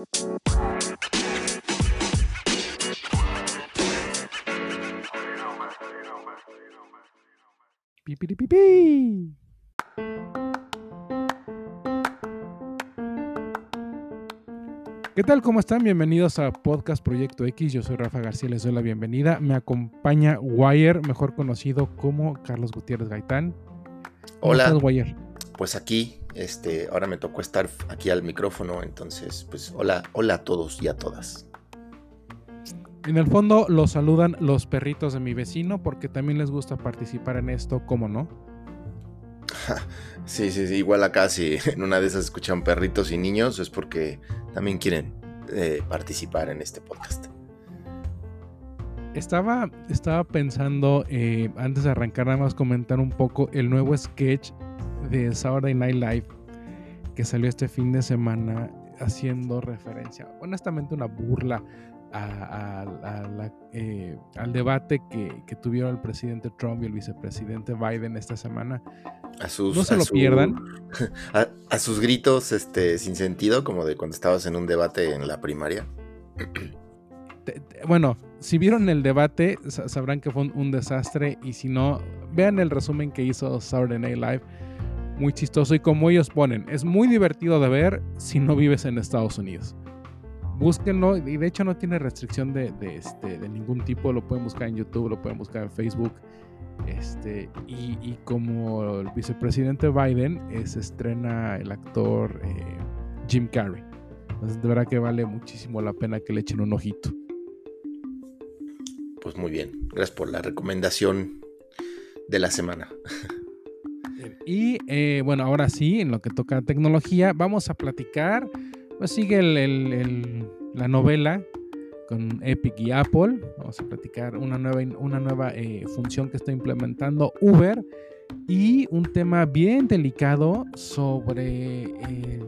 ¿Qué tal? ¿Cómo están? Bienvenidos a Podcast Proyecto X. Yo soy Rafa García, les doy la bienvenida. Me acompaña Wire, mejor conocido como Carlos Gutiérrez Gaitán. Hola. Wire? Pues aquí, este, ahora me tocó estar aquí al micrófono, entonces, pues hola, hola a todos y a todas. En el fondo los saludan los perritos de mi vecino porque también les gusta participar en esto, ¿cómo no? Sí, sí, sí, igual acá si en una de esas escuchan perritos y niños es porque también quieren eh, participar en este podcast. Estaba, estaba pensando, eh, antes de arrancar, nada más comentar un poco el nuevo sketch de Saturday Night Live que salió este fin de semana haciendo referencia, honestamente una burla eh, al debate que, tuvieron el presidente Trump y el vicepresidente Biden esta semana. A sus, no se lo pierdan. A, sus gritos este, sin sentido, como de cuando estabas en un debate en la primaria. bueno, si vieron el debate, sabrán que fue un, desastre. Y si no, vean el resumen que hizo Saturday Night Live. Muy chistoso. Y como ellos ponen, es muy divertido de ver si no vives en Estados Unidos búsquenlo y de hecho no tiene restricción de, este, de ningún tipo, lo pueden buscar en YouTube, lo pueden buscar en Facebook. Este, y, como el vicepresidente Biden se estrena el actor eh, Jim Carrey. Entonces de verdad que vale muchísimo la pena que le echen un ojito. Pues muy bien, gracias por la recomendación de la semana. Y eh, bueno, ahora sí, en lo que toca tecnología, vamos a platicar pues sigue la novela con Epic y Apple. Vamos a platicar una nueva, una nueva eh, función que está implementando Uber y un tema bien delicado sobre eh,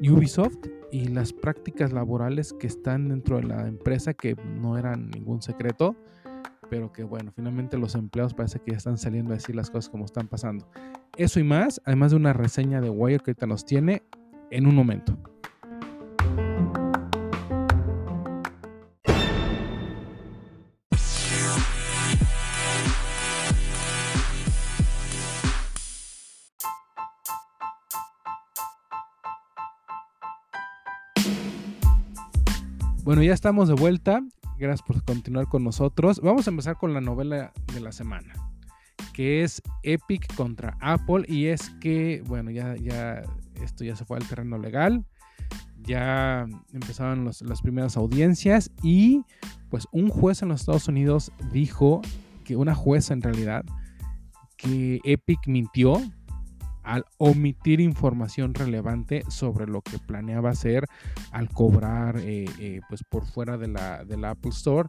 Ubisoft y las prácticas laborales que están dentro de la empresa que no eran ningún secreto pero que bueno, finalmente los empleados parece que ya están saliendo a decir las cosas como están pasando. Eso y más, además de una reseña de Wire que ahorita nos tiene, en un momento. Bueno, ya estamos de vuelta. Gracias por continuar con nosotros. Vamos a empezar con la novela de la semana, que es Epic contra Apple. Y es que, bueno, ya, ya esto ya se fue al terreno legal, ya empezaron las primeras audiencias y pues un juez en los Estados Unidos dijo que una jueza en realidad que Epic mintió al omitir información relevante sobre lo que planeaba hacer al cobrar eh, eh, pues por fuera de la, de la Apple Store.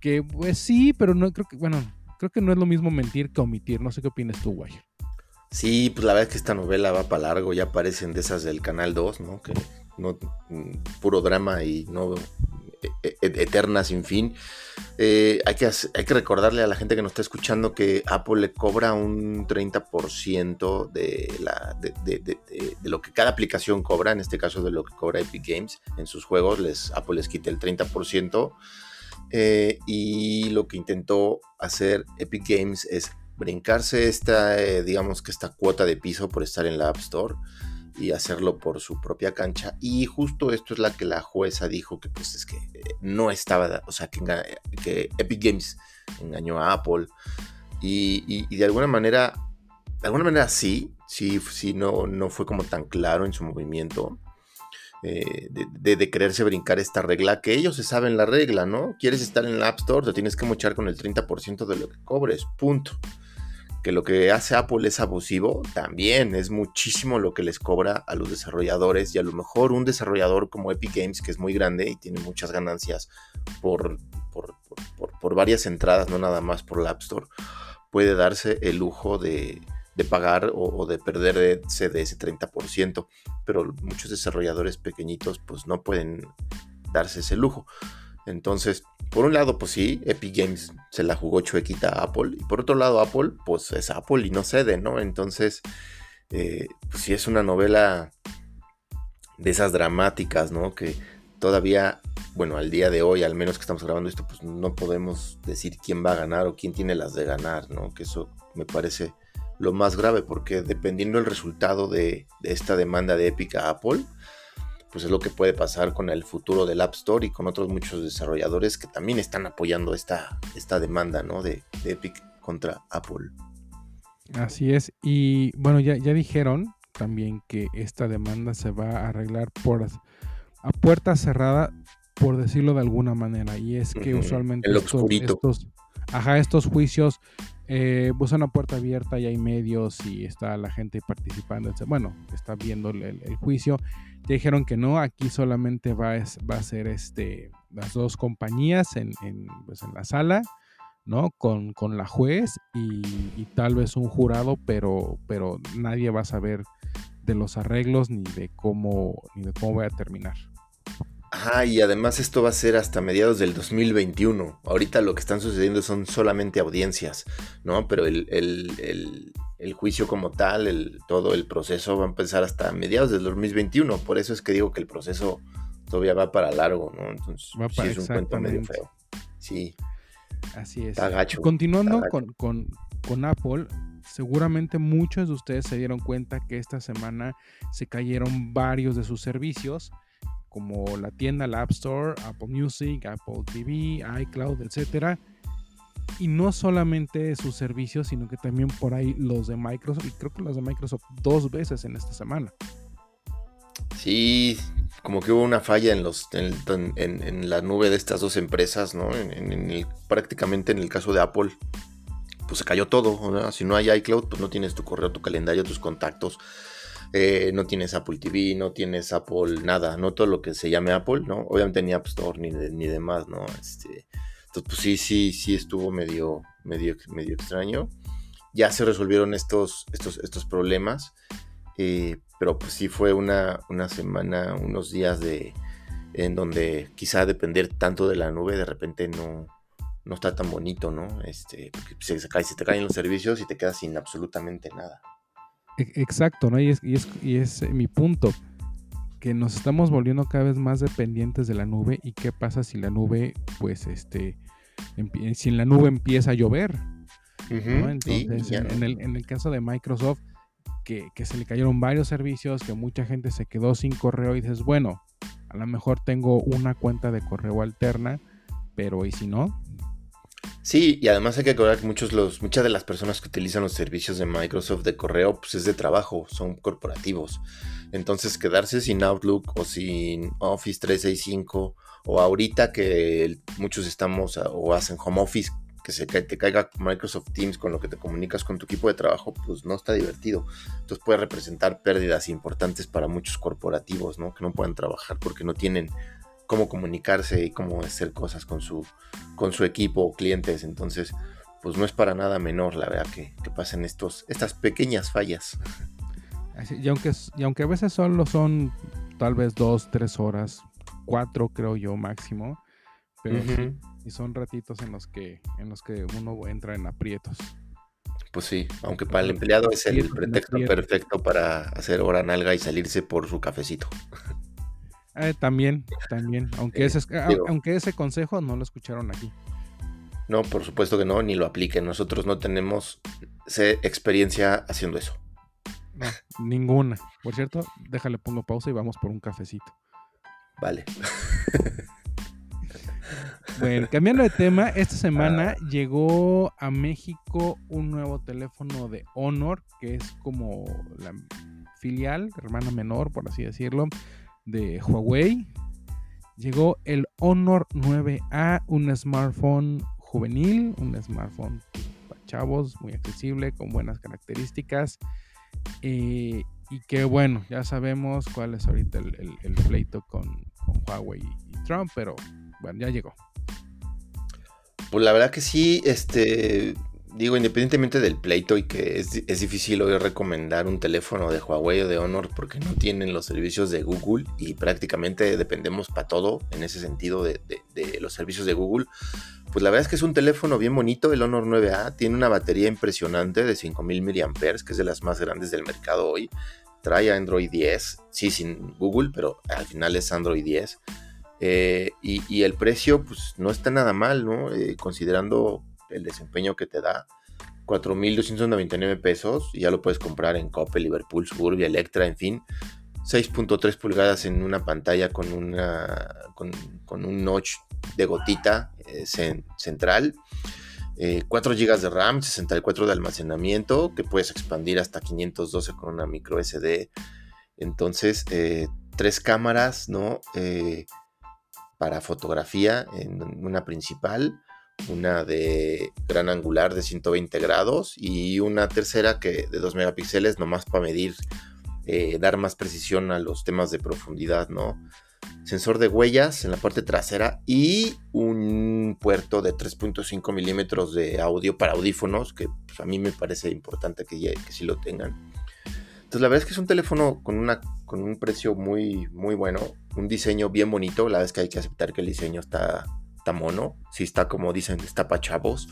Que pues sí pero no creo que bueno creo que no es lo mismo mentir que omitir. No sé qué opinas tú Guay Sí, pues la verdad es que esta novela va para largo, ya aparecen de esas del Canal 2, ¿no? Que no, mm, puro drama y no eterna sin fin. Eh, hay, que, hay que recordarle a la gente que nos está escuchando que Apple le cobra un 30% de, la, de, lo que cada aplicación cobra, en este caso de lo que cobra Epic Games en sus juegos, les, Apple les quita el 30%. Eh, y lo que intentó hacer Epic Games es brincarse esta, eh, digamos que esta cuota de piso por estar en la App Store y hacerlo por su propia cancha. Y justo esto es la que la jueza dijo que pues es que eh, no estaba, o sea, que, que, Epic Games engañó a Apple. Y, de alguna manera, de alguna manera sí, sí, sí no, no fue como tan claro en su movimiento. Eh, de, de, quererse brincar esta regla, que ellos se saben la regla, ¿no? Quieres estar en la App Store, te tienes que mochar con el 30% de lo que cobres, punto que lo que hace Apple es abusivo, también es muchísimo lo que les cobra a los desarrolladores y a lo mejor un desarrollador como Epic Games, que es muy grande y tiene muchas ganancias por, por, varias entradas, no nada más por la App Store, puede darse el lujo de, pagar o, de perderse de ese 30%, pero muchos desarrolladores pequeñitos pues no pueden darse ese lujo. Entonces, por un lado, pues sí, Epic Games se la jugó chuequita a Apple. Y por otro lado, Apple, pues es Apple y no cede, ¿no? Entonces, eh, pues sí es una novela de esas dramáticas, ¿no? Que todavía, bueno, al día de hoy, al menos que estamos grabando esto, pues no podemos decir quién va a ganar o quién tiene las de ganar, ¿no? Que eso me parece lo más grave, porque dependiendo del resultado de, esta demanda de Epic a Apple, pues es lo que puede pasar con el futuro del App Store y con otros muchos desarrolladores que también están apoyando esta, esta demanda, ¿no? De, de Epic contra Apple. Así es, y bueno, ya, ya dijeron también que esta demanda se va a arreglar por a puerta cerrada, por decirlo de alguna manera. Y es que usualmente estos, ajá, estos juicios eh, pues una puerta abierta y hay medios y está la gente participando. Bueno, está viendo el, juicio. Dijeron que no, aquí solamente va, va a ser este, las dos compañías en, en, pues en la sala. ¿no? Con, con la juez y, tal vez un jurado, pero, pero nadie va a saber de los arreglos ni de cómo, ni de cómo voy a terminar. Ajá, y además esto va a ser hasta mediados del 2021. Ahorita lo que están sucediendo son solamente audiencias, ¿no? Pero el, juicio como tal, el, todo el proceso va a empezar hasta mediados del 2021. Por eso es que digo que el proceso todavía va para largo, ¿no? Entonces, sí es un cuento medio feo. Sí. Así es. Continuando con, con, con Apple, seguramente muchos de ustedes se dieron cuenta que esta semana se cayeron varios de sus servicios como la tienda, la App Store, Apple Music, Apple TV, iCloud, etcétera. Y no solamente sus servicios, sino que también por ahí los de Microsoft, y creo que los de Microsoft dos veces en esta semana. Sí, como que hubo una falla en, los, en, la nube de estas dos empresas, ¿no? En, prácticamente en el caso de Apple, pues se cayó todo. Si no hay iCloud, pues no tienes tu correo, tu calendario, tus contactos. Eh, no tienes Apple TV, no tienes Apple nada, no todo lo que se llame Apple, ¿no? Obviamente ni App Store ni, ni demás, ¿no? Este, entonces, pues sí, sí, sí estuvo medio, medio, medio extraño. Ya se resolvieron estos, estos, estos problemas, eh, pero pues sí fue una, una semana, unos días de, en donde quizá depender tanto de la nube de repente no, no está tan bonito, ¿no? Este, se, se te caen los servicios y te quedas sin absolutamente nada. E-, exacto, ¿no? Y es, y es, y es eh, mi punto, que nos estamos volviendo cada vez más dependientes de la nube y qué pasa si la nube, pues, este, si en la nube empieza a llover. Entonces, en, el, en, el, caso de Microsoft, que, que, se le cayeron varios servicios, que mucha gente se quedó sin correo y dices, bueno, a lo mejor tengo una cuenta de correo alterna, pero ¿y si no? Sí, y además hay que acordar que muchos los, muchas de las personas que utilizan los servicios de Microsoft de correo, pues es de trabajo, son corporativos. Entonces quedarse sin Outlook o sin Office 365 o ahorita que muchos estamos o hacen home office, que se te caiga Microsoft Teams con lo que te comunicas con tu equipo de trabajo, pues no está divertido. Entonces puede representar pérdidas importantes para muchos corporativos, ¿no? Que no puedan trabajar porque no tienen cómo comunicarse y cómo hacer cosas con su, con su equipo o clientes. Entonces, pues no es para nada menor, la verdad, que, pasen estos, estas pequeñas fallas. y, aunque, y aunque a veces solo son tal vez dos, tres horas, cuatro creo yo máximo, pero y son ratitos en los que en los que uno entra en aprietos. Pues sí, aunque para el empleado es el pretexto perfecto para hacer hora nalga y salirse por su cafecito. Eh, también, también. Aunque, ese, aunque ese consejo no lo escucharon aquí. No, por supuesto que no, ni lo apliquen. Nosotros no tenemos experiencia haciendo eso. No, ninguna. Por cierto, déjale, pongo pausa y vamos por un cafecito. Vale. Bueno, cambiando de tema, esta semana llegó a México un nuevo teléfono de Honor, que es como la filial, hermana menor, por así decirlo, de Huawei. Llegó el Honor 9A, un smartphone juvenil, un smartphone para chavos, muy accesible, con buenas características. Eh, y que bueno, ya sabemos cuál es ahorita el, pleito con, Huawei y Trump, pero bueno, ya llegó. Pues la verdad que sí, este, digo, independientemente del pleito y que es, difícil hoy recomendar un teléfono de Huawei o de Honor porque no tienen los servicios de Google y prácticamente dependemos para todo en ese sentido de, los servicios de Google. Pues la verdad es que es un teléfono bien bonito, el Honor 9A, tiene una batería impresionante de 5000 mAh, que es de las más grandes del mercado hoy. Trae Android 10, sí, sin Google, pero al final es Android 10. Eh, y, el precio, pues no está nada mal, ¿no? Eh, considerando el desempeño que te da. 4.299 pesos, y ya lo puedes comprar en Coppel, Liverpool, Suburbia, Electra, en fin. 6.3 pulgadas en una pantalla con, una, un notch de gotita eh, central. 4 GB de RAM, 64 de almacenamiento, que puedes expandir hasta 512 con una micro SD. Entonces, tres cámaras, ¿no? para fotografía en una principal, una de gran angular de 120 grados y una tercera que de 2 megapíxeles nomás para medir, eh, dar más precisión a los temas de profundidad, ¿no? Sensor de huellas en la parte trasera y un puerto de 3.5 milímetros de audio para audífonos, que pues, a mí me parece importante que, que sí lo tengan. Entonces la verdad es que es un teléfono con, una, con un precio muy, muy bueno, un diseño bien bonito, la verdad es que hay que aceptar que el diseño está, está mono, sí está como dicen, está para chavos,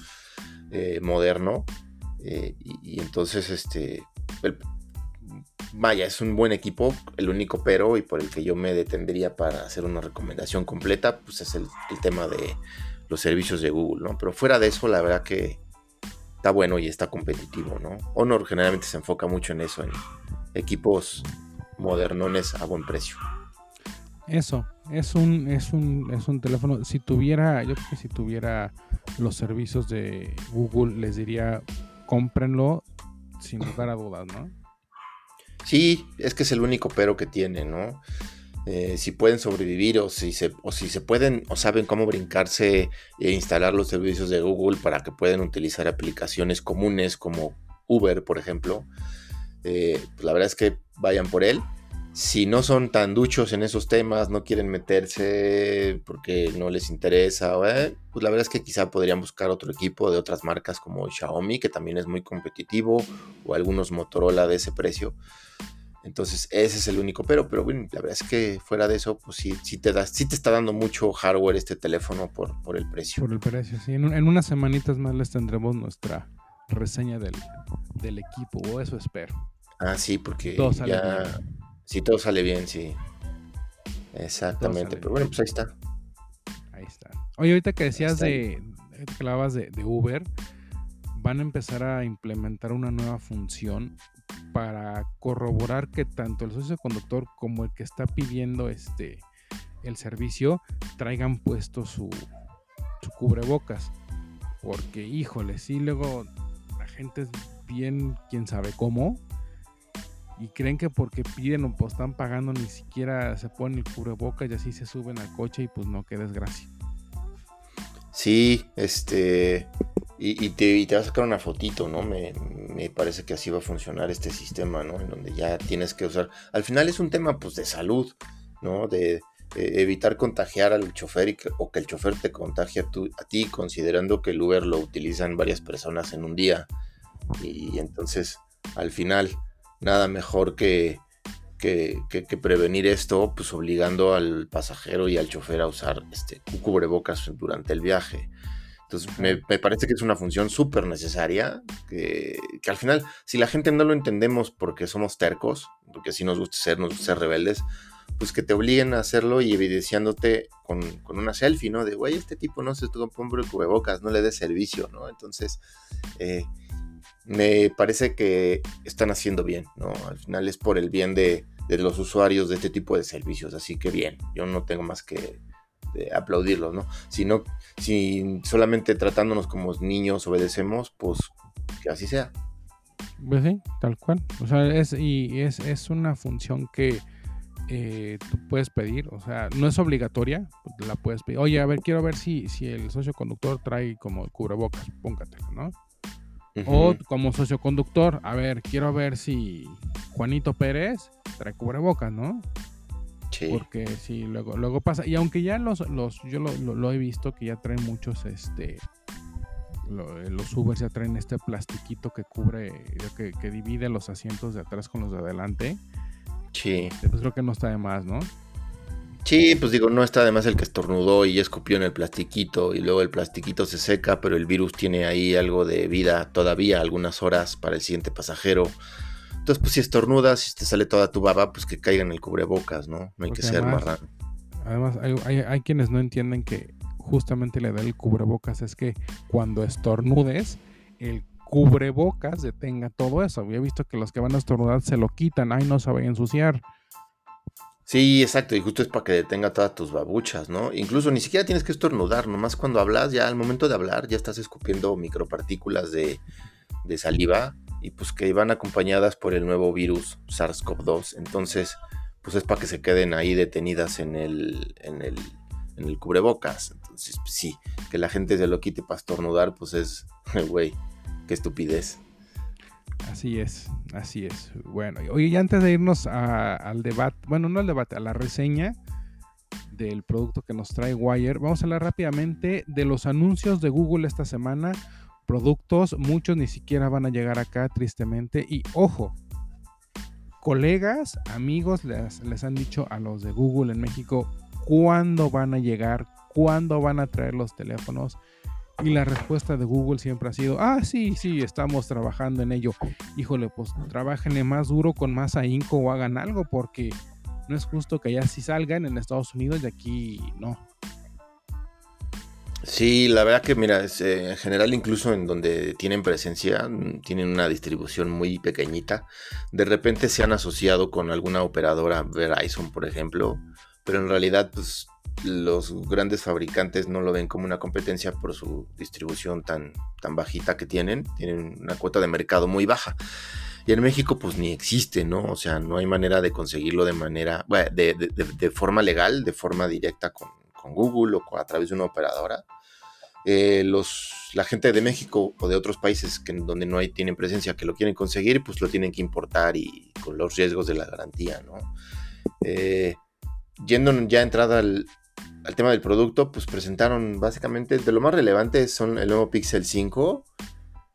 eh, moderno, eh, y, entonces este, vaya, es un buen equipo, el único pero y por el que yo me detendría para hacer una recomendación completa, pues es el, tema de los servicios de Google, ¿no? Pero fuera de eso, la verdad que está bueno y está competitivo, ¿no? Honor generalmente se enfoca mucho en eso, en equipos modernones a buen precio. Eso, es un, es un, es un teléfono. Si tuviera, yo creo que si tuviera los servicios de Google, les diría cómprenlo sin lugar a dudas, ¿no? Sí, es que es el único pero que tiene, ¿no? Eh, si pueden sobrevivir o si, se, pueden o saben cómo brincarse e instalar los servicios de Google para que puedan utilizar aplicaciones comunes como Uber, por ejemplo, eh, pues la verdad es que vayan por él. Si no son tan duchos en esos temas, no quieren meterse porque no les interesa, eh, pues la verdad es que quizá podrían buscar otro equipo de otras marcas como Xiaomi, que también es muy competitivo, o algunos Motorola de ese precio. Entonces, ese es el único pero, pero bueno, la verdad es que fuera de eso, pues sí, sí te, da, sí te está dando mucho hardware este teléfono por, por el precio. Por el precio, sí. En, unas semanitas más les tendremos nuestra reseña del, equipo, o eso espero. Ah, sí, porque ya... Si todo sale bien, sí. Exactamente, pero bueno, pues ahí está. Ahí está. Oye, ahorita que decías de, que hablabas de, de Uber, van a empezar a implementar una nueva función para corroborar que tanto el socio conductor como el que está pidiendo este el servicio traigan puesto su, cubrebocas. Porque, híjole, si luego la gente es bien, quién sabe cómo. Y creen que porque piden o están pagando ni siquiera se ponen el cubrebocas y así se suben al coche y pues no, qué desgracia. Sí, este. Y, te, vas a sacar una fotito, ¿no? Me, parece que así va a funcionar este sistema, ¿no? En donde ya tienes que usar. Al final es un tema, pues, de salud, ¿no? De, evitar contagiar al chofer o que el chofer te contagie a, ti, considerando que el Uber lo utilizan varias personas en un día. Y, entonces, al final, nada mejor que, que, prevenir esto, pues obligando al pasajero y al chofer a usar este cubrebocas durante el viaje. Entonces, me, parece que es una función súper necesaria, que, al final, si la gente no lo entendemos porque somos tercos, porque así nos gusta ser, nos gusta ser rebeldes, pues que te obliguen a hacerlo y evidenciándote con, una selfie, ¿no? De, güey, este tipo no se estuvo el cubrebocas, no le dé servicio, ¿no? Entonces, eh, me parece que están haciendo bien, ¿no? Al final es por el bien de, de los usuarios de este tipo de servicios, así que bien, yo no tengo más que de aplaudirlos, ¿no? Si, si solamente tratándonos como niños obedecemos, pues que así sea. Pues sí, tal cual. O sea, es, y es, una función que eh, tú puedes pedir, o sea, no es obligatoria, la puedes pedir. Oye, a ver, quiero ver si, si el socio conductor trae como cubrebocas, póngatelo, ¿no? O como socio conductor, a ver, quiero ver si Juanito Pérez trae cubrebocas, ¿no? Porque sí, luego, luego pasa. Y aunque ya los, los yo lo, he visto que ya traen muchos, este, los Ubers ya traen este plastiquito que cubre, que, divide los asientos de atrás con los de adelante. Sí. Pues creo que no está de más, ¿no? Sí, pues digo, no está de más el que estornudó y escupió en el plastiquito y luego el plastiquito se seca, pero el virus tiene ahí algo de vida todavía, algunas horas para el siguiente pasajero. Entonces, pues si estornudas, y te sale toda tu baba, pues que caiga en el cubrebocas, ¿no? No hay que ser marrano. Además, hay, quienes no entienden que justamente le da el cubrebocas es que cuando estornudes, el cubrebocas detenga todo eso. Había visto que los que van a estornudar se lo quitan, ay, no se a ensuciar. Sí, exacto, y justo es para que detenga todas tus babuchas, ¿no? Incluso ni siquiera tienes que estornudar, nomás cuando hablas, ya al momento de hablar, ya estás escupiendo micropartículas de, saliva y pues que van acompañadas por el nuevo virus SARS-CoV-2. Entonces, pues es para que se queden ahí detenidas en el, en el, en el cubrebocas. Entonces, pues sí, que la gente se lo quite para estornudar, pues es, güey, qué estupidez. Así es, así es. Bueno, oye, y antes de irnos al debate, bueno, no al debate, a la reseña del producto que nos trae Wire, vamos a hablar rápidamente de los anuncios de Google esta semana productos, muchos ni siquiera van a llegar acá tristemente. Y ojo, colegas, amigos les, les han dicho a los de Google en México cuándo van a llegar, cuándo van a traer los teléfonos. Y la respuesta de Google siempre ha sido, ah, sí, sí, estamos trabajando en ello. Híjole, pues trabajenle más duro, con más ahínco o hagan algo, porque no es justo que allá sí salgan en Estados Unidos y aquí no. Sí, la verdad que mira, eh, en general incluso en donde tienen presencia, mm, tienen una distribución muy pequeñita. De repente se han asociado con alguna operadora, Verizon por ejemplo, pero en realidad pues los grandes fabricantes no lo ven como una competencia por su distribución tan, tan bajita que tienen. Tienen una cuota de mercado muy baja. Y en México pues ni existe, ¿no? O sea, no hay manera de conseguirlo de manera, bueno, de, forma legal, de forma directa con, con Google o a través de una operadora. Eh, los, la gente de México o de otros países que, donde no hay, tienen presencia que lo quieren conseguir, pues lo tienen que importar y con los riesgos de la garantía, ¿no? Eh, yendo ya entrada al, al, tema del producto, pues presentaron básicamente de lo más relevante son el nuevo Pixel 5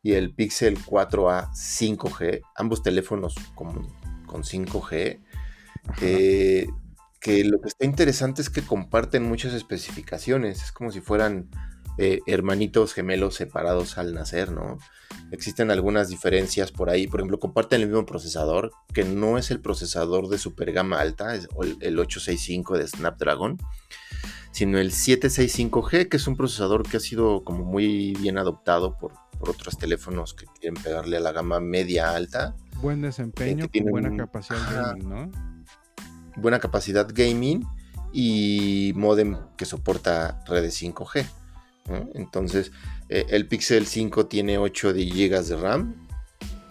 y el Pixel 4A 5G, ambos teléfonos con, con 5G que lo que está interesante es que comparten muchas especificaciones, es como si fueran eh, hermanitos gemelos separados al nacer, ¿no? Existen algunas diferencias por ahí, por ejemplo, comparten el mismo procesador, que no es el procesador de super gama alta, es el 865 de Snapdragon, sino el 765G, que es un procesador que ha sido como muy bien adoptado por, otros teléfonos que quieren pegarle a la gama media alta. Buen desempeño, buena capacidad ¿no? buena capacidad gaming y modem que soporta redes 5G. Entonces, eh, el Pixel 5 tiene 8 GB de RAM,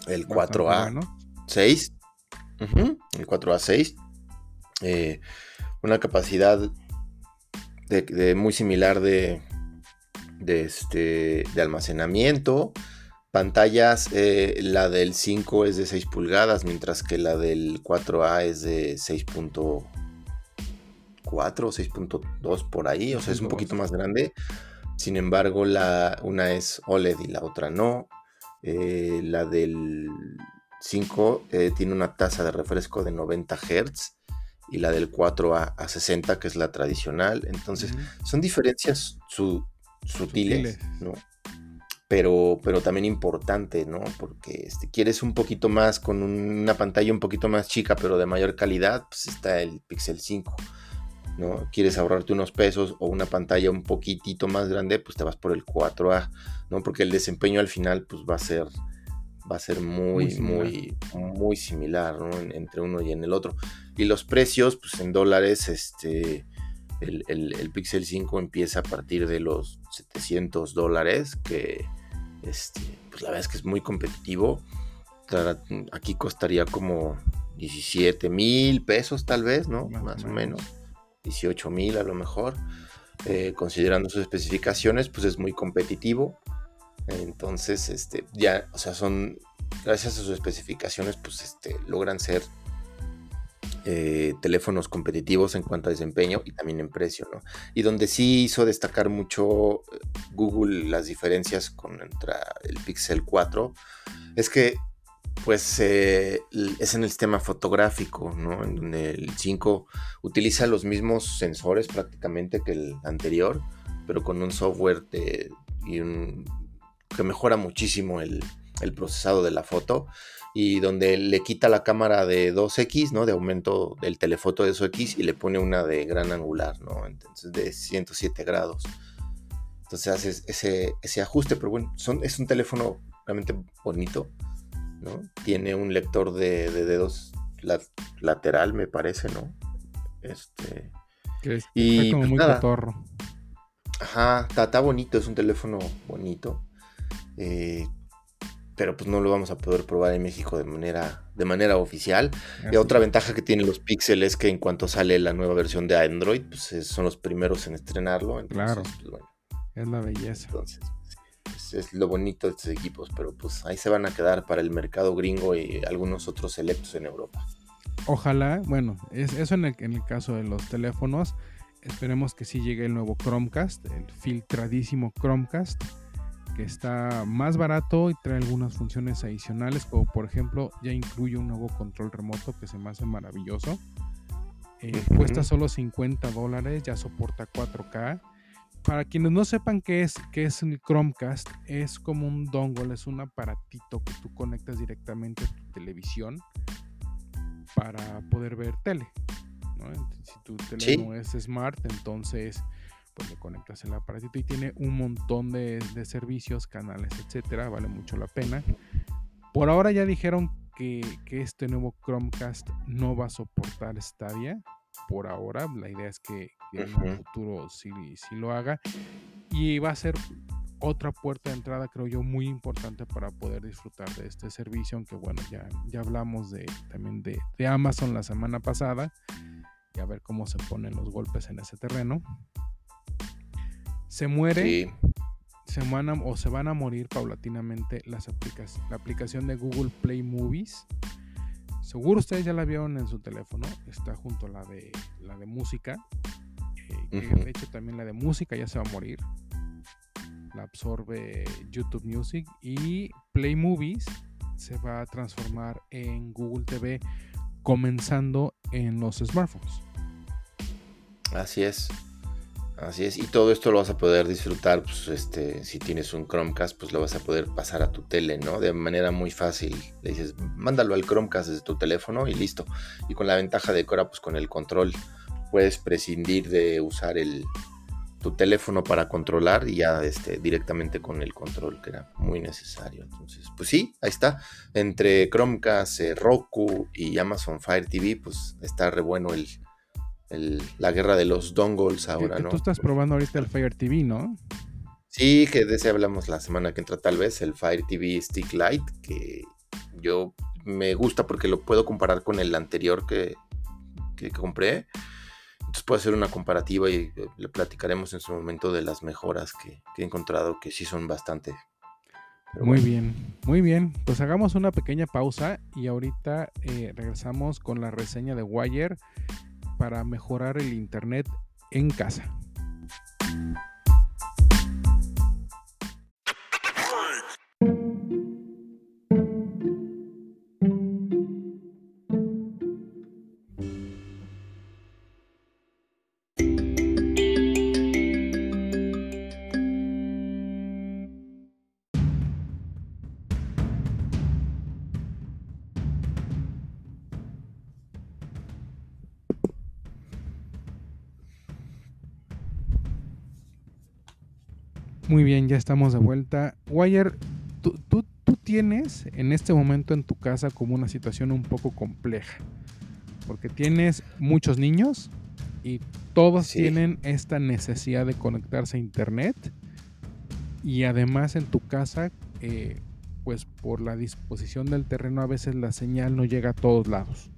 el 4A 6, el 4A 6, eh, una capacidad de, muy similar de, de, este, de almacenamiento, Pantallas, eh, la del 5 es de 6 pulgadas, mientras que la del 4A es de 6.4 o 6.2 por ahí, o sea, es un poquito más grande. Sin embargo, la, una es OLED y la otra no. Eh, la del 5 eh, tiene una tasa de refresco de 90 Hz y la del 4A a 60, que es la tradicional. Entonces, son diferencias sutiles, ¿no? pero, pero también importante, ¿no? Porque este, quieres un poquito más, con una pantalla un poquito más chica, pero de mayor calidad, pues está el Pixel 5, ¿no? Quieres ahorrarte unos pesos o una pantalla un poquitito más grande, pues te vas por el 4A, ¿no? Porque el desempeño al final, pues va a ser, va a ser muy, muy, muy similar, ¿no? entre uno y en el otro. Y los precios, pues en dólares, este... El, el, el, Pixel 5 empieza a partir de los 700 dólares, que, este, pues la verdad es que es muy competitivo. Aquí costaría como 17 mil pesos tal vez, ¿no? Más, o menos. 18 mil a lo mejor. Eh, considerando sus especificaciones, pues es muy competitivo. Entonces, este, ya, o sea, son, gracias a sus especificaciones, pues este, logran ser eh, teléfonos competitivos en cuanto a desempeño y también en precio, ¿no? Y donde sí hizo destacar mucho eh, Google las diferencias con el Pixel 4 es que pues eh, es en el sistema fotográfico, ¿no? En donde el 5 utiliza los mismos sensores prácticamente que el anterior, pero con un software y un, que mejora muchísimo el, el procesado de la foto y donde le quita la cámara de 2X, ¿no? De aumento del telefoto de 2X y le pone una de gran angular, ¿no? Entonces de 107 grados. Entonces haces ese, ese ajuste, pero bueno, son, es un teléfono realmente bonito, ¿no? Tiene un lector de, dedos lateral, me parece, ¿no? Este... y como pues muy cotorro. Ajá, está, bonito, es un teléfono bonito. Eh, pero pues no lo vamos a poder probar en México de manera, de manera oficial. Y otra ventaja que tienen los Pixel es que en cuanto sale la nueva versión de Android, pues son los primeros en estrenarlo. claro. Pues, es la belleza. Entonces, es, lo bonito de estos equipos, pero pues ahí se van a quedar para el mercado gringo y algunos otros selectos en Europa. Ojalá, bueno, es, eso en el, en el caso de los teléfonos. Esperemos que sí llegue el nuevo Chromecast, el filtradísimo Chromecast que está más barato y trae algunas funciones adicionales, como por ejemplo ya incluye un nuevo control remoto que se me hace maravilloso. Eh, cuesta solo 50 dólares, ya soporta 4K. Para quienes no sepan qué es, qué es el Chromecast, es como un dongle, es un aparatito que tú conectas directamente a tu televisión para poder ver tele. Si tu tele no es smart, entonces pues le conectas el aparatito y tiene un montón de, servicios, canales, etcétera, vale mucho la pena. Por ahora ya dijeron que, este nuevo Chromecast no va a soportar Stadia. Por ahora, la idea es que, en el futuro sí, sí lo haga. Y va a ser otra puerta de entrada, creo yo, muy importante para poder disfrutar de este servicio. Aunque bueno, ya, ya hablamos de, también de, de Amazon la semana pasada. Y a ver cómo se ponen los golpes en ese terreno se muere, se van a, o se van a morir paulatinamente las aplicaciones. La aplicación de Google Play Movies. Seguro ustedes ya la vieron en su teléfono. Está junto a la de la de música. Eh, de hecho también la de música ya se va a morir. La absorbe YouTube Music. Y Play Movies se va a transformar en Google TV comenzando en los smartphones. Así es. Así es, y todo esto lo vas a poder disfrutar, pues, este, si tienes un Chromecast, pues lo vas a poder pasar a tu tele, ¿no? De manera muy fácil. Le dices, mándalo al Chromecast desde tu teléfono y listo. Y con la ventaja de que ahora, pues con el control, puedes prescindir de usar el, tu teléfono para controlar y ya este, directamente con el control, que era muy necesario. Entonces, pues sí, ahí está. Entre Chromecast, eh, Roku y Amazon Fire TV, pues está re bueno el la guerra de los dongles ahora, ¿no? Tú estás probando ahorita el Fire TV, ¿no? Sí, que de ese hablamos la semana que entra tal vez, el Fire TV Stick Lite, que yo me gusta porque lo puedo comparar con el anterior que, que compré. Entonces puedo hacer una comparativa y eh, le platicaremos en su momento de las mejoras que, he encontrado, que sí son bastante. muy bien, muy bien. Pues hagamos una pequeña pausa y ahorita eh, regresamos con la reseña de Wire para mejorar el Internet en casa. Estamos de vuelta. Wire, tú, tú, tienes en este momento en tu casa como una situación un poco compleja. Porque tienes muchos niños y todos tienen esta necesidad de conectarse a internet. Y además en tu casa, eh, pues por la disposición del terreno a veces la señal no llega a todos lados.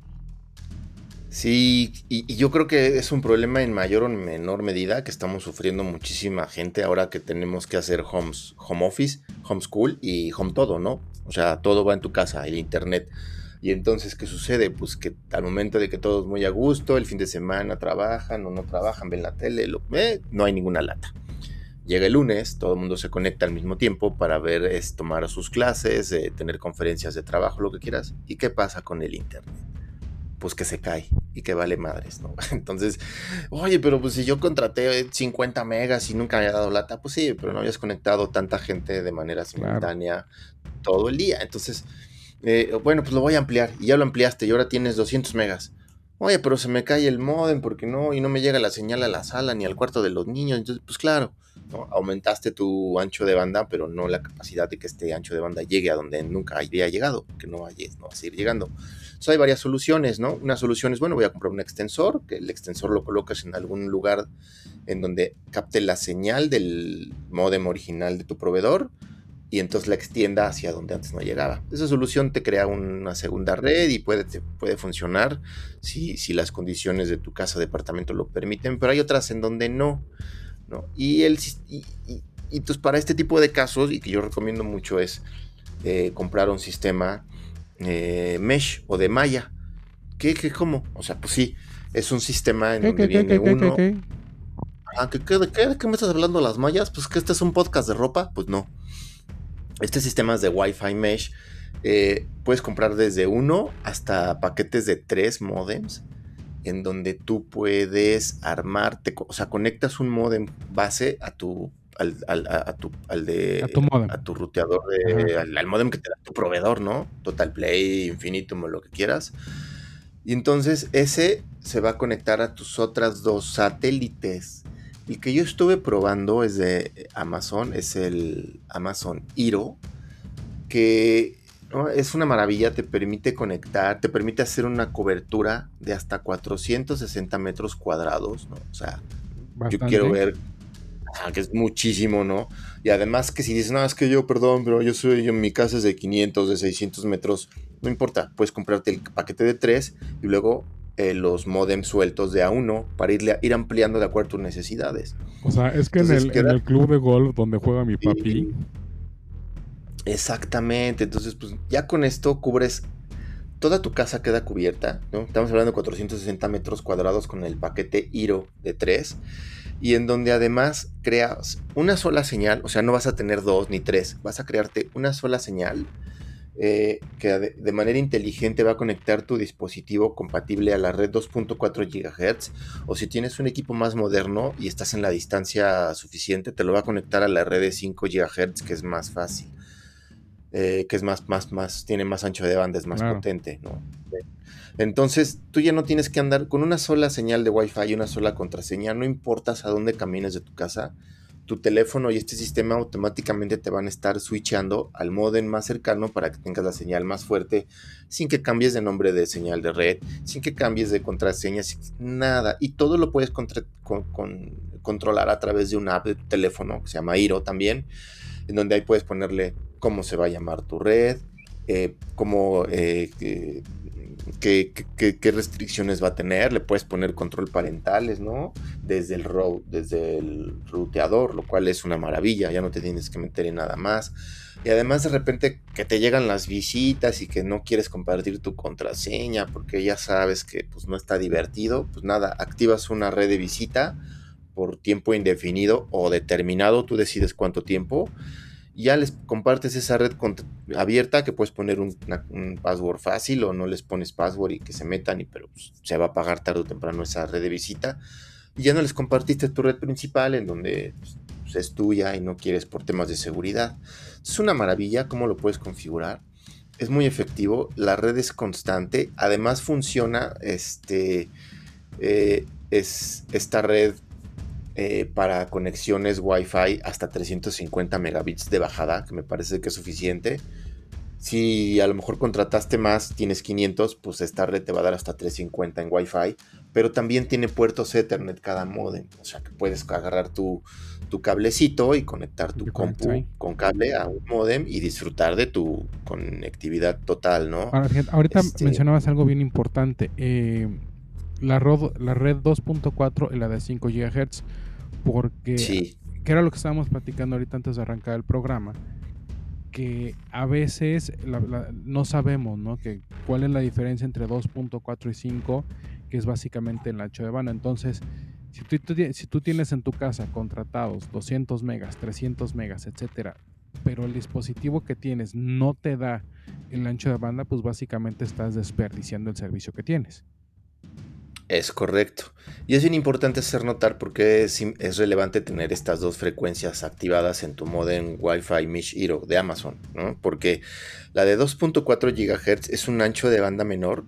Sí, y, yo creo que es un problema en mayor o menor medida que estamos sufriendo muchísima gente ahora que tenemos que hacer homes, home office, homeschool y home todo, ¿no? O sea, todo va en tu casa, el internet. Y entonces, ¿qué sucede? Pues que al momento de que todo es muy a gusto, el fin de semana trabajan o no trabajan, ven la tele, lo, eh, no hay ninguna lata. Llega el lunes, todo el mundo se conecta al mismo tiempo para ver, es, tomar sus clases, eh, tener conferencias de trabajo, lo que quieras. ¿Y qué pasa con el internet? Pues que se cae y que vale madres, ¿no? Entonces, oye, pero pues si yo contraté 50 megas y nunca me había dado lata, pues sí, pero no habías conectado tanta gente de manera simultánea todo el día. Entonces, eh, bueno, pues lo voy a ampliar y ya lo ampliaste y ahora tienes 200 megas. Oye, pero se me cae el modem porque no, y no me llega la señal a la sala ni al cuarto de los niños. Entonces, pues claro, ¿no? aumentaste tu ancho de banda, pero no la capacidad de que este ancho de banda llegue a donde nunca había llegado, que no, vaya, no va a seguir llegando. Entonces hay varias soluciones, ¿no? Una solución es, bueno, voy a comprar un extensor, que el extensor lo colocas en algún lugar en donde capte la señal del modem original de tu proveedor y entonces la extienda hacia donde antes no llegaba. Esa solución te crea una segunda red y puede, puede funcionar si, si, las condiciones de tu casa o departamento lo permiten, pero hay otras en donde no. ¿no? Y, el, y, y, entonces para este tipo de casos, y que yo recomiendo mucho, es eh, comprar un sistema eh, mesh o de malla. ¿Qué, qué, cómo? O sea, pues sí, es un sistema en donde viene uno... Ah, ¿qué, qué, qué, ¿qué me estás hablando de las mallas? Pues que este es un podcast de ropa. Pues no este sistema de Wi-Fi Mesh. Eh, puedes comprar desde uno hasta paquetes de tres modems en donde tú puedes armarte, o sea, conectas un modem base a tu al, a, tu, al de a tu, modem. a tu ruteador de, al, modem que te da tu proveedor, ¿no? Total Play, Infinitum o lo que quieras. Y entonces ese se va a conectar a tus otras dos satélites. El que yo estuve probando es de Amazon, es el Amazon Hero, que es una maravilla, te permite conectar, te permite hacer una cobertura de hasta 460 metros cuadrados, ¿no? O sea, yo quiero ver que es muchísimo, ¿no? Y además que si dices, no, es que yo, perdón, pero yo soy, yo, mi casa es de 500, de 600 metros, no importa, puedes comprarte el paquete de 3 y luego eh, los modems sueltos de A1 para ir, ir ampliando de acuerdo a tus necesidades. O sea, es que en, el, en, el, club de golf donde juega mi papi. Exactamente, entonces pues ya con esto cubres toda tu casa queda cubierta, ¿no? Estamos hablando de 460 metros cuadrados con el paquete Hiro de 3 y en donde además creas una sola señal, o sea, no vas a tener dos ni tres, vas a crearte una sola señal eh, que de, manera inteligente va a conectar tu dispositivo compatible a la red 2.4 GHz o si tienes un equipo más moderno y estás en la distancia suficiente, te lo va a conectar a la red de 5 GHz que es más fácil. Eh, que es más, más, más, tiene más ancho de banda, es más potente, ¿no? Entonces, tú ya no tienes que andar con una sola señal de Wi-Fi y una sola contraseña, no importas a dónde camines de tu casa, tu teléfono y este sistema automáticamente te van a estar switchando al modem más cercano para que tengas la señal más fuerte sin que cambies de nombre de señal de red, sin que cambies de contraseña, nada. Y todo lo puedes controlar a través de una app de tu teléfono que se llama Iro también, en donde ahí puedes ponerle cómo se va a llamar tu red, eh, cómo eh, qué, restricciones va a tener, le puedes poner control parentales, ¿no? Desde el, desde el ruteador, lo cual es una maravilla, ya no te tienes que meter en nada más. Y además de repente que te llegan las visitas y que no quieres compartir tu contraseña porque ya sabes que pues no está divertido, pues nada, activas una red de visita por tiempo indefinido o determinado, tú decides cuánto tiempo ya les compartes esa red abierta que puedes poner un, password fácil o no les pones password y que se metan y pero pues, se va a pagar tarde o temprano esa red de visita y ya no les compartiste tu red principal en donde pues, es tuya y no quieres por temas de seguridad. Es una maravilla cómo lo puedes configurar. Es muy efectivo, la red es constante, además funciona este eh, es esta red eh, para conexiones Wi-Fi hasta 350 megabits de bajada, que me parece que es suficiente. Si a lo mejor contrataste más, tienes 500, pues esta red te va a dar hasta 350 en Wi-Fi, pero también tiene puertos Ethernet cada modem, o sea que puedes agarrar tu, tu cablecito y conectar tu compu con cable a un modem y disfrutar de tu conectividad total, ¿no? ahorita este mencionabas algo bien importante. Eh, la, la red 2.4 y la de 5 GHz porque, que era lo que estábamos platicando ahorita antes de arrancar el programa, que a veces no sabemos, ¿no? Que cuál es la diferencia entre 2.4 y 5, que es básicamente el ancho de banda. Entonces, si tú, si tú tienes en tu casa contratados 200 megas, 300 megas, etcétera, pero el dispositivo que tienes no te da el ancho de banda, pues básicamente estás desperdiciando el servicio que tienes. Es correcto. Y es bien importante hacer notar porque es, es, relevante tener estas dos frecuencias activadas en tu modem Wi-Fi Mesh Hero de Amazon. Porque la de 2.4 GHz es un ancho de banda menor.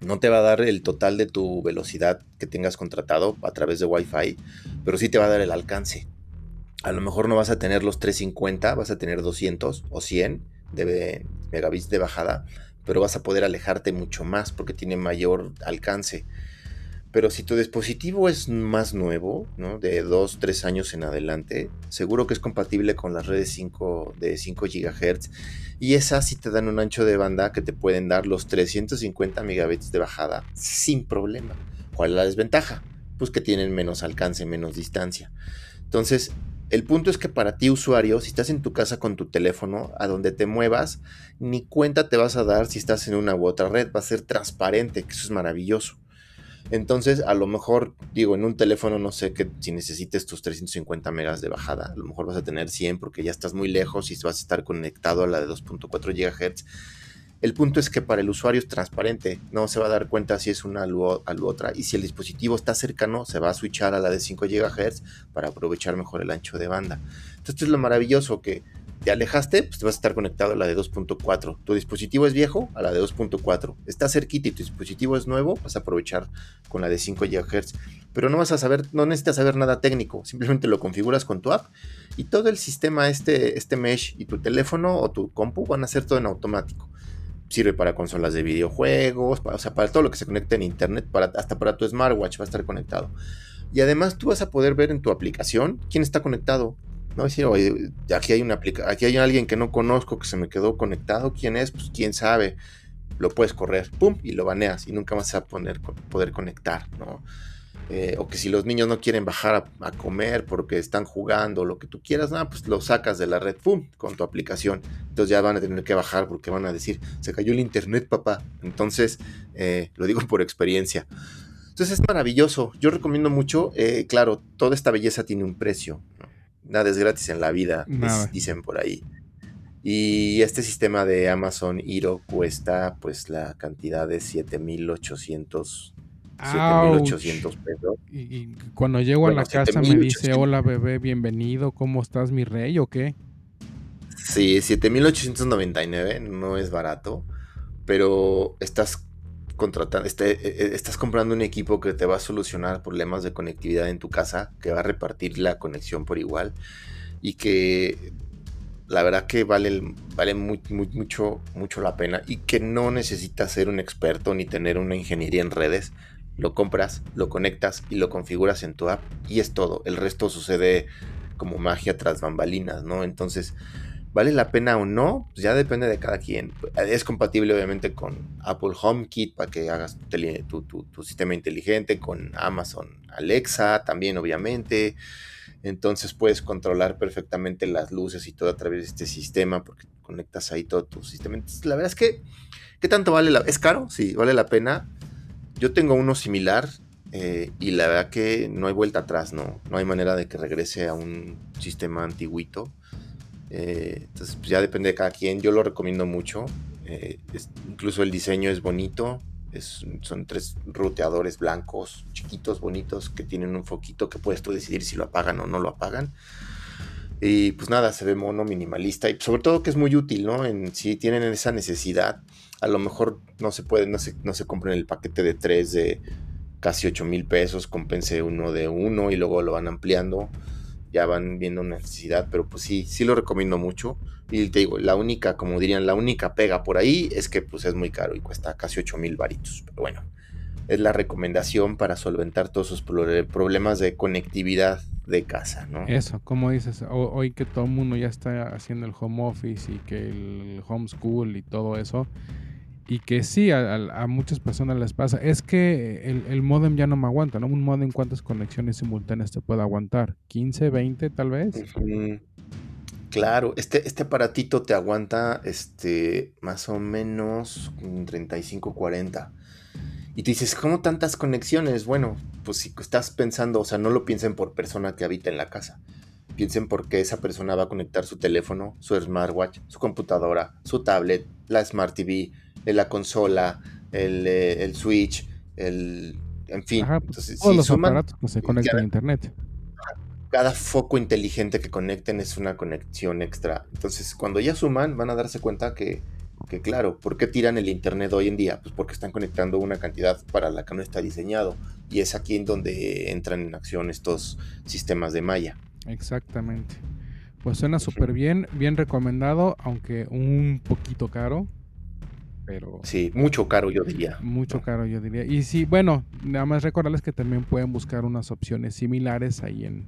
No te va a dar el total de tu velocidad que tengas contratado a través de Wi-Fi, pero sí te va a dar el alcance. A lo mejor no vas a tener los 350, vas a tener 200 o 100 de megabits de bajada, pero vas a poder alejarte mucho más porque tiene mayor alcance. Pero si tu dispositivo es más nuevo, de 2, 3 años en adelante, seguro que es compatible con las redes 5 de 5 GHz. Y esas sí te dan un ancho de banda que te pueden dar los 350 megabits de bajada sin problema. ¿Cuál es la desventaja? Pues que tienen menos alcance, menos distancia. Entonces, el punto es que para ti, usuario, si estás en tu casa con tu teléfono, a donde te muevas, ni cuenta te vas a dar si estás en una u otra red. Va a ser transparente, que eso es maravilloso. Entonces, a lo mejor, digo, en un teléfono, no sé que si necesites tus 350 megas de bajada, a lo mejor vas a tener 100 porque ya estás muy lejos y vas a estar conectado a la de 2.4 GHz el punto es que para el usuario es transparente, no se va a dar cuenta si es una u, otra y si el dispositivo está cercano se va a switchar a la de 5 GHz para aprovechar mejor el ancho de banda. Entonces esto es lo maravilloso que te alejaste, pues te vas a estar conectado a la de 2.4. Tu dispositivo es viejo, a la de 2.4. Está cerquita y tu dispositivo es nuevo, vas a aprovechar con la de 5 GHz. Pero no vas a saber, no necesitas saber nada técnico, simplemente lo configuras con tu app y todo el sistema, este, este mesh y tu teléfono o tu compu van a hacer todo en automático sirve para consolas de videojuegos, para, o sea, para todo lo que se conecte en internet, para, hasta para tu smartwatch va a estar conectado. Y además tú vas a poder ver en tu aplicación quién está conectado. No decir, oye, aquí hay una aquí hay alguien que no conozco que se me quedó conectado, ¿quién es? Pues quién sabe. Lo puedes correr, pum, y lo baneas y nunca vas a poner, poder conectar, ¿no? Eh, o que si los niños no quieren bajar a, comer porque están jugando, lo que tú quieras, nada, pues lo sacas de la red, ¡pum!, con tu aplicación. Entonces ya van a tener que bajar porque van a decir, se cayó el internet, papá. Entonces, eh, lo digo por experiencia. Entonces es maravilloso. Yo recomiendo mucho, eh, claro, toda esta belleza tiene un precio. Nada es gratis en la vida, dicen por ahí. Y este sistema de Amazon Hero cuesta pues la cantidad de 7800 7800 pesos. Y, cuando llego a la casa me dice, hola bebé, bienvenido, ¿cómo estás mi rey o qué? Sí, 7899 no es barato, pero estás contratando, este, e, e, estás comprando un equipo que te va a solucionar problemas de conectividad en tu casa, que va a repartir la conexión por igual y que la verdad que vale, vale mucho, mucho la pena y que no necesitas ser un experto ni tener una ingeniería en redes lo compras, lo conectas y lo configuras en tu app y es todo. El resto sucede como magia tras bambalinas, ¿no? Entonces, ¿vale la pena o no? Pues ya depende de cada quien. Es compatible obviamente con Apple HomeKit para que hagas tu, sistema inteligente, con Amazon Alexa también obviamente. Entonces puedes controlar perfectamente las luces y todo a través de este sistema porque conectas ahí todo tu sistema. Entonces, la verdad es que, ¿qué tanto vale la... ¿Es caro? Sí, vale la pena yo tengo uno similar eh, y la verdad que no hay vuelta atrás, no, no hay manera de que regrese a un sistema antiguito. Eh, entonces pues ya depende de cada quien, yo lo recomiendo mucho. Eh, incluso el diseño es bonito, son tres ruteadores blancos, chiquitos, bonitos, que tienen un foquito que puedes tú decidir si lo apagan o no lo apagan. Y pues nada, se ve mono, minimalista y sobre todo que es muy útil, ¿no? Si tienen esa necesidad a lo mejor no se puede, no se, no se compren el paquete de 3 de casi 8 mil pesos, compense uno de uno y luego lo van ampliando, ya van viendo necesidad, pero pues sí, sí lo recomiendo mucho. Y te digo, la única, como dirían, la única pega por ahí es que pues es muy caro y cuesta casi 8 mil varitos, pero bueno, es la recomendación para solventar todos esos problemas de conectividad de casa, ¿no? Eso, como dices, hoy que todo el mundo ya está haciendo el home office y que el homeschool y todo eso, y que sí, a, muchas personas les pasa, es que el, modem ya no me aguanta, ¿no? Un modem, ¿cuántas conexiones simultáneas te puede aguantar? ¿15, 20 tal vez? Claro, este, este aparatito te aguanta este, más o menos 35, 40. Y te dices, ¿cómo tantas conexiones? Bueno, pues si estás pensando, o sea, no lo piensen por persona que habita en la casa piensen por qué esa persona va a conectar su teléfono, su smartwatch, su computadora, su tablet, la Smart TV, eh, la consola, el, eh, el Switch, el... En fin, Entonces, todos los aparatos que se conectan a Internet cada foco inteligente que conecten es una conexión extra. Entonces, cuando ya suman, van a darse cuenta que, que, claro, ¿por qué tiran el Internet hoy en día? Pues porque están conectando una cantidad para la que no está diseñado. Y es aquí en donde entran en acción estos sistemas de malla. Exactamente. Pues suena súper bien, bien recomendado, aunque un poquito caro. Pero sí, mucho caro yo diría. Mucho caro yo diría. Y sí, bueno, nada más recordarles que también pueden buscar unas opciones similares ahí en,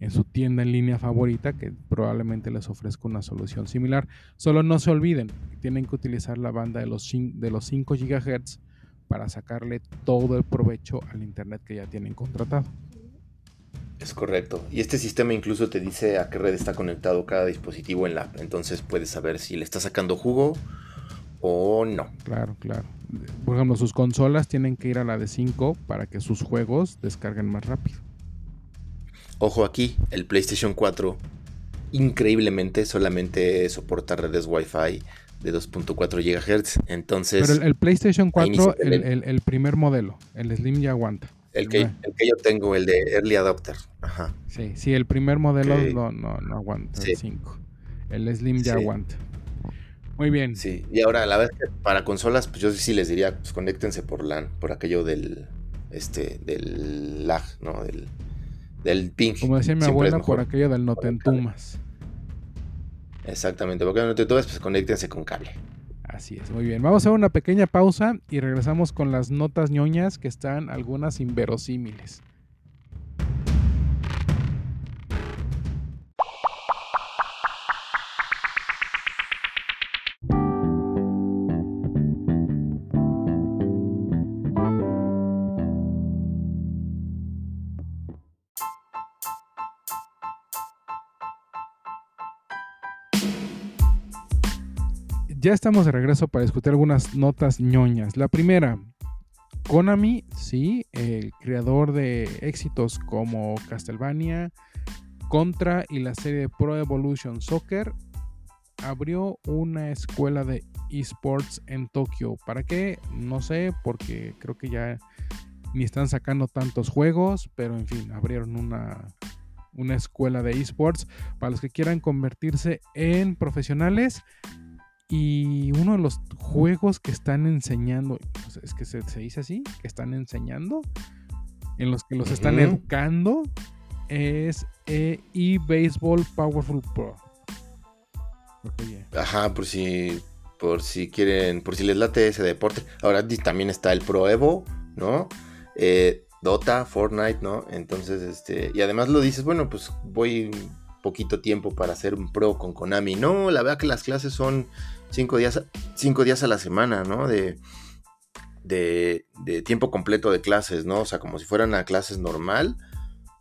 en su tienda en línea favorita que probablemente les ofrezca una solución similar. Solo no se olviden, tienen que utilizar la banda de los, de los 5 GHz para sacarle todo el provecho al internet que ya tienen contratado. Es correcto. Y este sistema incluso te dice a qué red está conectado cada dispositivo en la app. Entonces puedes saber si le está sacando jugo o no. Claro, claro. Por ejemplo, sus consolas tienen que ir a la de 5 para que sus juegos descarguen más rápido. Ojo aquí, el PlayStation 4 increíblemente solamente soporta redes Wi-Fi de 2.4 GHz. Entonces. Pero el, PlayStation 4, el, primer modelo, el Slim ya aguanta. El que, yo tengo, el de Early Adopter. Ajá. Sí, sí, el primer modelo no, no, aguanta. El 5. El Slim ya aguanta. Muy bien. Sí, y ahora la vez que para consolas, pues yo sí les diría, pues conéctense por LAN, por aquello del este del lag, ¿no? Del del ping. Como decía mi abuela, por aquello del no te entumas. Exactamente, porque no te entumas, pues conéctense con cable. Así es, muy bien. Vamos a una pequeña pausa y regresamos con las notas ñoñas que están algunas inverosímiles. Ya estamos de regreso para discutir algunas notas ñoñas. La primera, Konami, sí, el creador de éxitos como Castlevania, Contra y la serie Pro Evolution Soccer, abrió una escuela de esports en Tokio. ¿Para qué? No sé, porque creo que ya ni están sacando tantos juegos, pero en fin, abrieron una, una escuela de esports para los que quieran convertirse en profesionales y uno de los juegos que están enseñando, es que se, dice así, que están enseñando, en los que los están educando, es eBaseball Powerful Pro. Ajá, por si, por si quieren, por si les late ese deporte. Ahora también está el Pro Evo, ¿no? Eh, Dota, Fortnite, ¿no? Entonces, este, y además lo dices, bueno, pues voy poquito tiempo para hacer un pro con Konami. No, la verdad que las clases son cinco días, cinco días a la semana, ¿no? De, de, tiempo completo de clases, ¿no? O sea, como si fueran a clases normal,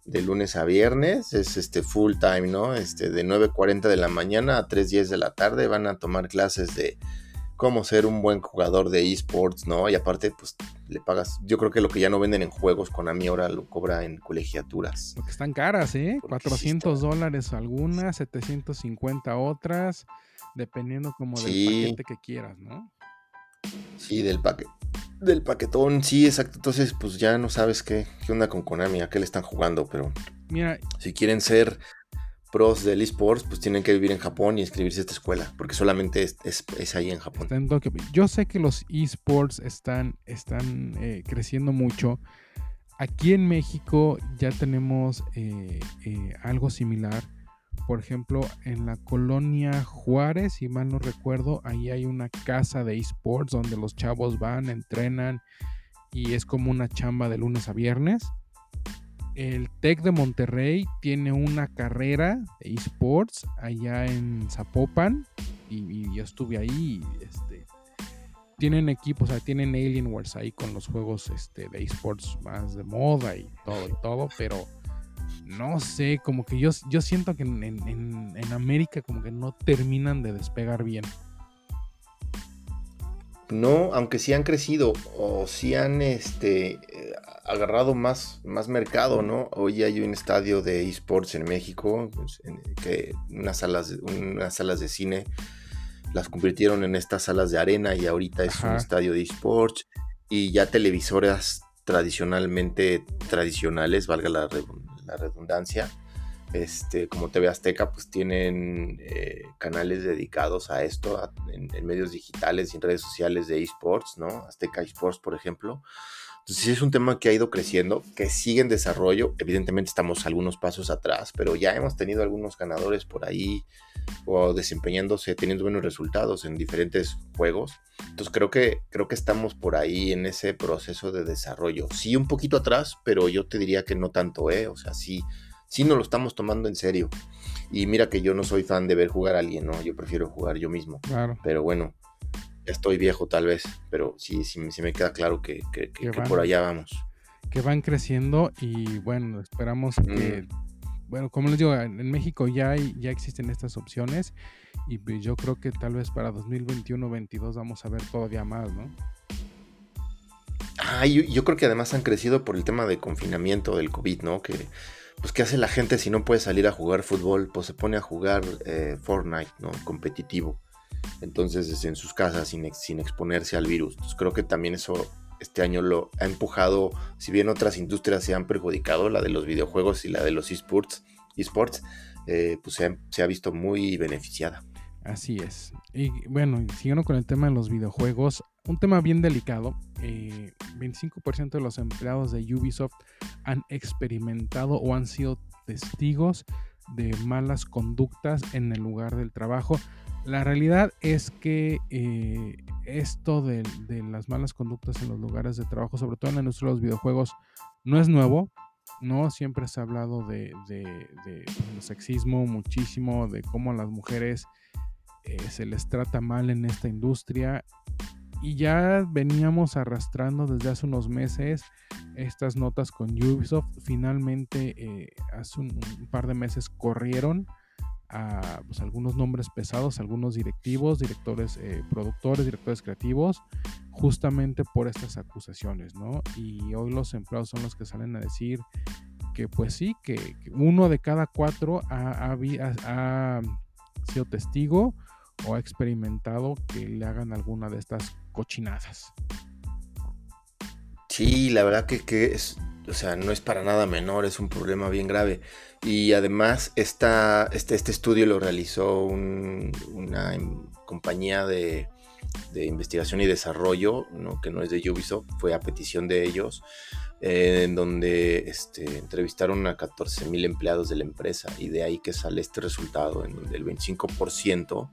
de lunes a viernes, es este full time, ¿no? Este, de 9.40 de la mañana a 3.10 de la tarde van a tomar clases de cómo ser un buen jugador de esports, ¿no? Y aparte, pues le pagas, yo creo que lo que ya no venden en juegos con mí ahora lo cobra en colegiaturas. Porque están caras, ¿eh? 400 dólares algunas, 750 otras dependiendo como del paquete que quieras, ¿no? Sí, del paquete. Del paquetón, sí, exacto. Entonces, pues ya no sabes qué, qué onda con Konami, a qué le están jugando, pero. Mira. Si quieren ser pros del esports, pues tienen que vivir en Japón y inscribirse a esta escuela, porque solamente es, ahí en Japón. Yo sé que los esports están, están eh, creciendo mucho. Aquí en México ya tenemos eh, eh, algo similar por ejemplo, en la colonia Juárez, si mal no recuerdo, ahí hay una casa de esports donde los chavos van, entrenan y es como una chamba de lunes a viernes. El TEC de Monterrey tiene una carrera de esports allá en Zapopan y, yo estuve ahí. este, tienen equipos, o sea, tienen ahí con los juegos este, de esports más de moda y todo y todo, pero no sé, como que yo, yo siento que en, América como que no terminan de despegar bien. No, aunque sí han crecido o sí han este, agarrado más, más mercado, ¿no? Hoy hay un estadio de esports en México, pues, que unas salas, unas salas de cine las convirtieron en estas salas de arena y ahorita es un estadio de esports y ya televisoras tradicionalmente tradicionales, valga la, redundancia, este, como TV Azteca, pues tienen eh, canales dedicados a esto, en, en, medios digitales y en redes sociales de esports, ¿no? Azteca Esports, por ejemplo. Entonces sí es un tema que ha ido creciendo, que sigue en desarrollo. Evidentemente estamos algunos pasos atrás, pero ya hemos tenido algunos ganadores por ahí o desempeñándose, teniendo buenos resultados en diferentes juegos. Entonces creo que, creo que estamos por ahí en ese proceso de desarrollo. Sí, un poquito atrás, pero yo te diría que no tanto, ¿eh? O sea, sí, sí nos lo estamos tomando en serio. Y mira que yo no soy fan de ver jugar a alguien, ¿no? Yo prefiero jugar yo mismo. Claro. Pero bueno, estoy viejo tal vez, pero sí, sí, me queda claro que, por allá vamos. Que van creciendo y bueno, esperamos que, mm. bueno, como les digo, en México ya, hay, ya existen estas opciones y pues yo creo que tal vez para 2021-22 vamos a ver todavía más, ¿no? Ah, yo, yo, creo que además han crecido por el tema de confinamiento del COVID, ¿no? Que, pues, ¿qué hace la gente si no puede salir a jugar fútbol? Pues se pone a jugar eh, Fortnite, ¿no? Competitivo entonces en sus casas sin, sin exponerse al virus. Creo que también eso este año lo ha empujado, si bien otras industrias se han perjudicado, la de los videojuegos y la de los esports, esports eh, pues se ha, visto muy beneficiada. Así es. Y bueno, siguiendo con el tema de los videojuegos, un tema bien delicado. 25% eh, de los empleados de Ubisoft han experimentado o han sido testigos de malas conductas en el lugar del trabajo. La realidad es que eh, esto de, las malas conductas en los lugares de trabajo, sobre todo en la industria de los videojuegos, no es nuevo. No siempre se ha hablado de, sexismo muchísimo, de cómo a las mujeres eh, se les trata mal en esta industria. Y ya veníamos arrastrando desde hace unos meses estas notas con Ubisoft. Finalmente, eh, hace un, par de meses corrieron a pues, algunos nombres pesados, algunos directivos, directores, eh, productores, directores creativos, justamente por estas acusaciones, ¿no? Y hoy los empleados son los que salen a decir que pues sí, que, uno de cada cuatro ha, ha, sido testigo o ha experimentado que le hagan alguna de estas cochinadas. Sí, la verdad que, que es, o sea, no es para nada menor, es un problema bien grave. Y además, esta, este, este estudio lo realizó una compañía de, investigación y desarrollo, que no es de Ubisoft, fue a petición de ellos, eh, en donde este, entrevistaron a 14.000 empleados de la empresa y de ahí que sale este resultado, en donde el 25%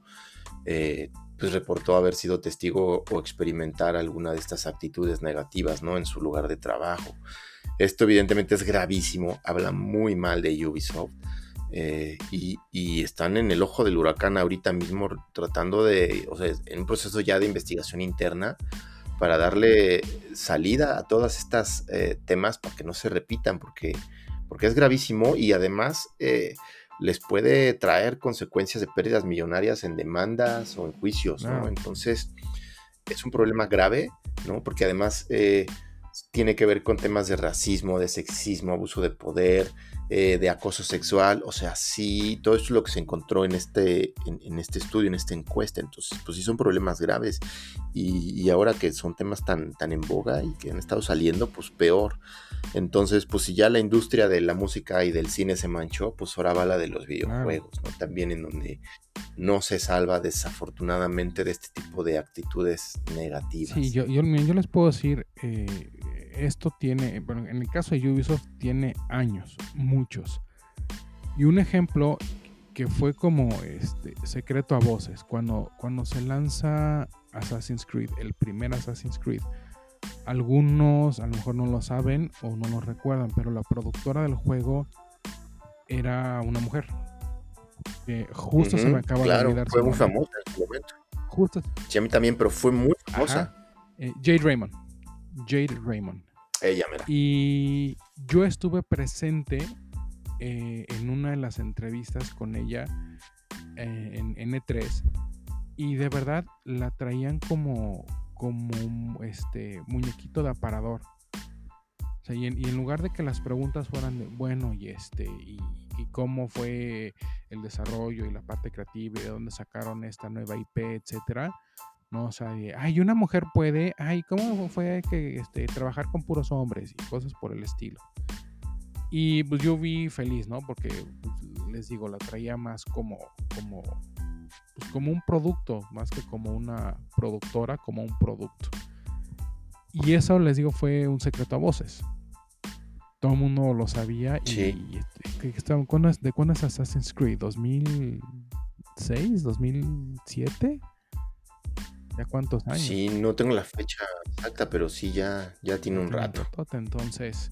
eh, pues reportó haber sido testigo o experimentar alguna de estas actitudes negativas ¿no? en su lugar de trabajo. Esto evidentemente es gravísimo, habla muy mal de Ubisoft eh, y, están en el ojo del huracán ahorita mismo tratando de, o sea, en un proceso ya de investigación interna para darle salida a todas estas eh, temas para que no se repitan porque, porque es gravísimo y además eh, les puede traer consecuencias de pérdidas millonarias en demandas o en juicios, ¿no? Entonces es un problema grave, ¿no? Porque además tiene que ver con temas de racismo, de sexismo, abuso de poder, eh, de acoso sexual, o sea, sí, todo eso es lo que se encontró en este, en, este estudio, en esta encuesta, entonces, pues sí son problemas graves y, ahora que son temas tan, tan en boga y que han estado saliendo, pues peor. Entonces, pues si ya la industria de la música y del cine se manchó, pues ahora va la de los videojuegos, ¿no? También en donde no se salva desafortunadamente de este tipo de actitudes negativas. Sí, yo, yo, les puedo decir, eh, esto tiene, bueno, en el caso de Ubisoft tiene años, muchos. Y un ejemplo que fue como este secreto a voces, cuando, cuando se lanza Assassin's Creed, el primer Assassin's Creed, algunos a lo mejor no lo saben o no lo recuerdan, pero la productora del juego era una mujer. Que justo se me acaba de olvidar. Fue muy famosa en momento. Justo. Sí, a mí también, pero fue muy famosa. Eh, Jade Raymond. Jade Raymond. Ella, mira. Y yo estuve presente eh, en una de las entrevistas con ella eh, en N3 y de verdad la traían como, como este muñequito de aparador. Y, en, lugar de que las preguntas fueran de, bueno, y este, y, cómo fue el desarrollo y la parte creativa y de dónde sacaron esta nueva IP, etcétera, ¿no? O sea, ay, una mujer puede, ay, ¿cómo fue que este, trabajar con puros hombres y cosas por el estilo? Y pues yo vi feliz, ¿no? Porque pues, les digo, la traía más como, como, pues, como un producto, más que como una productora, como un producto. Y eso, les digo, fue un secreto a voces. Todo el mundo lo sabía. Sí. Y, ¿De cuándo es Assassin's Creed? ¿2006? ¿2007? ¿Ya cuántos años? Sí, no tengo la fecha exacta, pero sí ya, ya tiene un rato. Entonces,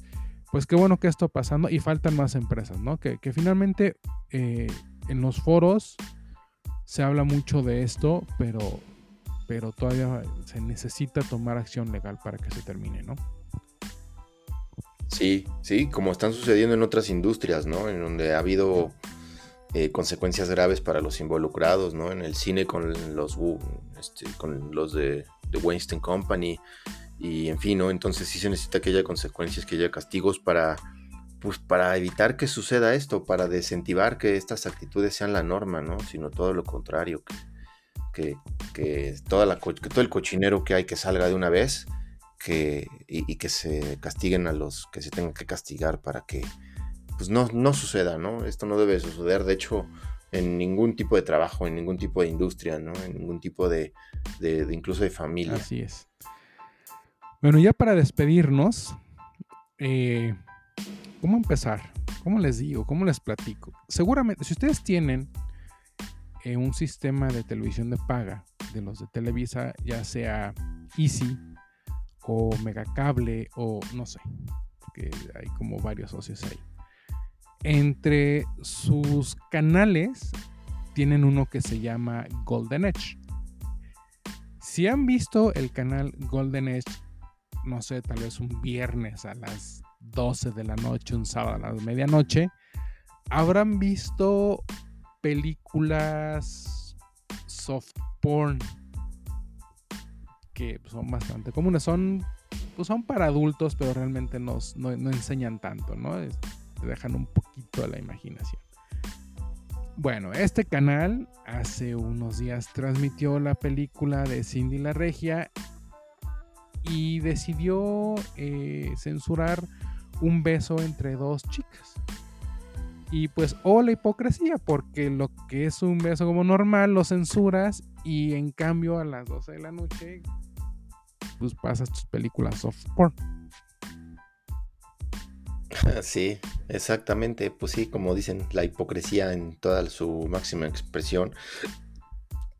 pues qué bueno que esto pasando y faltan más empresas, ¿no? Que, finalmente eh, en los foros se habla mucho de esto, pero, pero todavía se necesita tomar acción legal para que se termine, ¿no? Sí, sí, como están sucediendo en otras industrias, ¿no? En donde ha habido eh, consecuencias graves para los involucrados, ¿no? En el cine con los, este, con los de, de Weinstein Company y en fin, ¿no? Entonces sí se necesita que haya consecuencias, que haya castigos para, pues, para evitar que suceda esto, para desincentivar que estas actitudes sean la norma, ¿no? Sino todo lo contrario, que, que, toda la, que todo el cochinero que hay que salga de una vez que, y, y, que se castiguen a los que se tengan que castigar para que pues no, no suceda, ¿no? Esto no debe suceder, de hecho, en ningún tipo de trabajo, en ningún tipo de industria, ¿no? En ningún tipo de, de, incluso de familia. Así es. Bueno, ya para despedirnos, eh, ¿cómo empezar? ¿Cómo les digo? ¿Cómo les platico? Seguramente, si ustedes tienen eh, un sistema de televisión de paga de los de Televisa, ya sea Easy o Megacable o no sé, que hay como varios socios ahí entre sus canales tienen uno que se llama Golden Edge. Si han visto el canal Golden Edge, no sé, tal vez un viernes a las 12 de la noche, un sábado a la medianoche, habrán visto películas soft porn que son bastante comunes. Son, pues son para adultos, pero realmente no, no enseñan tanto, ¿no? te dejan un poquito a la imaginación. Bueno, este canal hace unos días transmitió la película de Cindy la Regia y decidió eh, censurar un beso entre dos chicas. Y pues, oh la hipocresía, porque lo que es un beso como normal lo censuras y en cambio a las 12 de la noche, pues pasas tus películas soft porn. Sí, exactamente. Pues sí, como dicen, la hipocresía en toda su máxima expresión.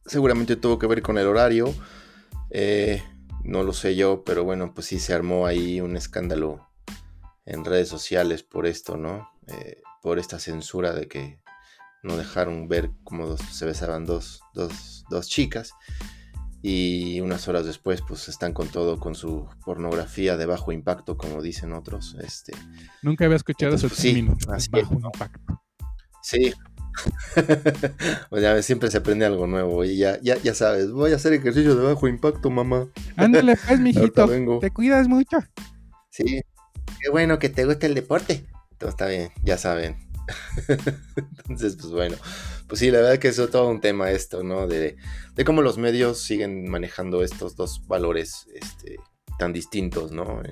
Seguramente tuvo que ver con el horario. Eh, no lo sé yo, pero bueno, pues sí se armó ahí un escándalo en redes sociales por esto, ¿no? Eh, por esta censura de que no dejaron ver cómo se besaban dos, dos, dos chicas y unas horas después pues están con todo con su pornografía de bajo impacto como dicen otros este nunca había escuchado ese pues, término bajo impacto. Sí. Pues ya siempre se aprende algo nuevo y ya, ya, ya sabes voy a hacer ejercicio de bajo impacto mamá. Ándale pues mijito te cuidas mucho. Sí qué bueno que te guste el deporte está bien ya saben Entonces, pues bueno, pues sí, la verdad que es todo un tema esto, ¿no? De, cómo los medios siguen manejando estos dos valores este, tan distintos, ¿no?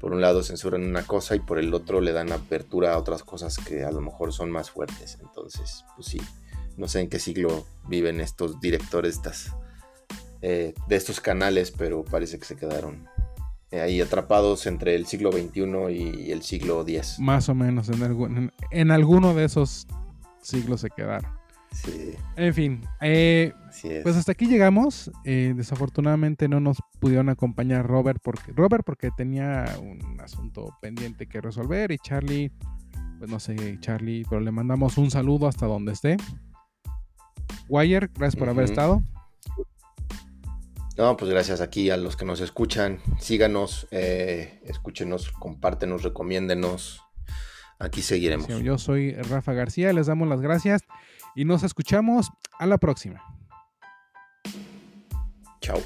por un lado censuran una cosa y por el otro le dan apertura a otras cosas que a lo mejor son más fuertes. Entonces, pues sí, no sé en qué siglo viven estos directores eh, de estos canales, pero parece que se quedaron ahí atrapados entre el siglo XXI y el siglo X. Más o menos, en, en, alguno de esos siglos se quedaron. Sí. En fin, eh, pues hasta aquí llegamos. Eh, desafortunadamente no nos pudieron acompañar Robert porque, Robert porque tenía un asunto pendiente que resolver y Charlie, pues no sé, Charlie, pero le mandamos un saludo hasta donde esté. Wire, gracias por haber estado. No, pues gracias aquí a los que nos escuchan. Síganos, eh, escúchenos, compártenos, recomiéndenos. Aquí seguiremos. yo soy Rafa García, les damos las gracias y nos escuchamos a la próxima. Chao.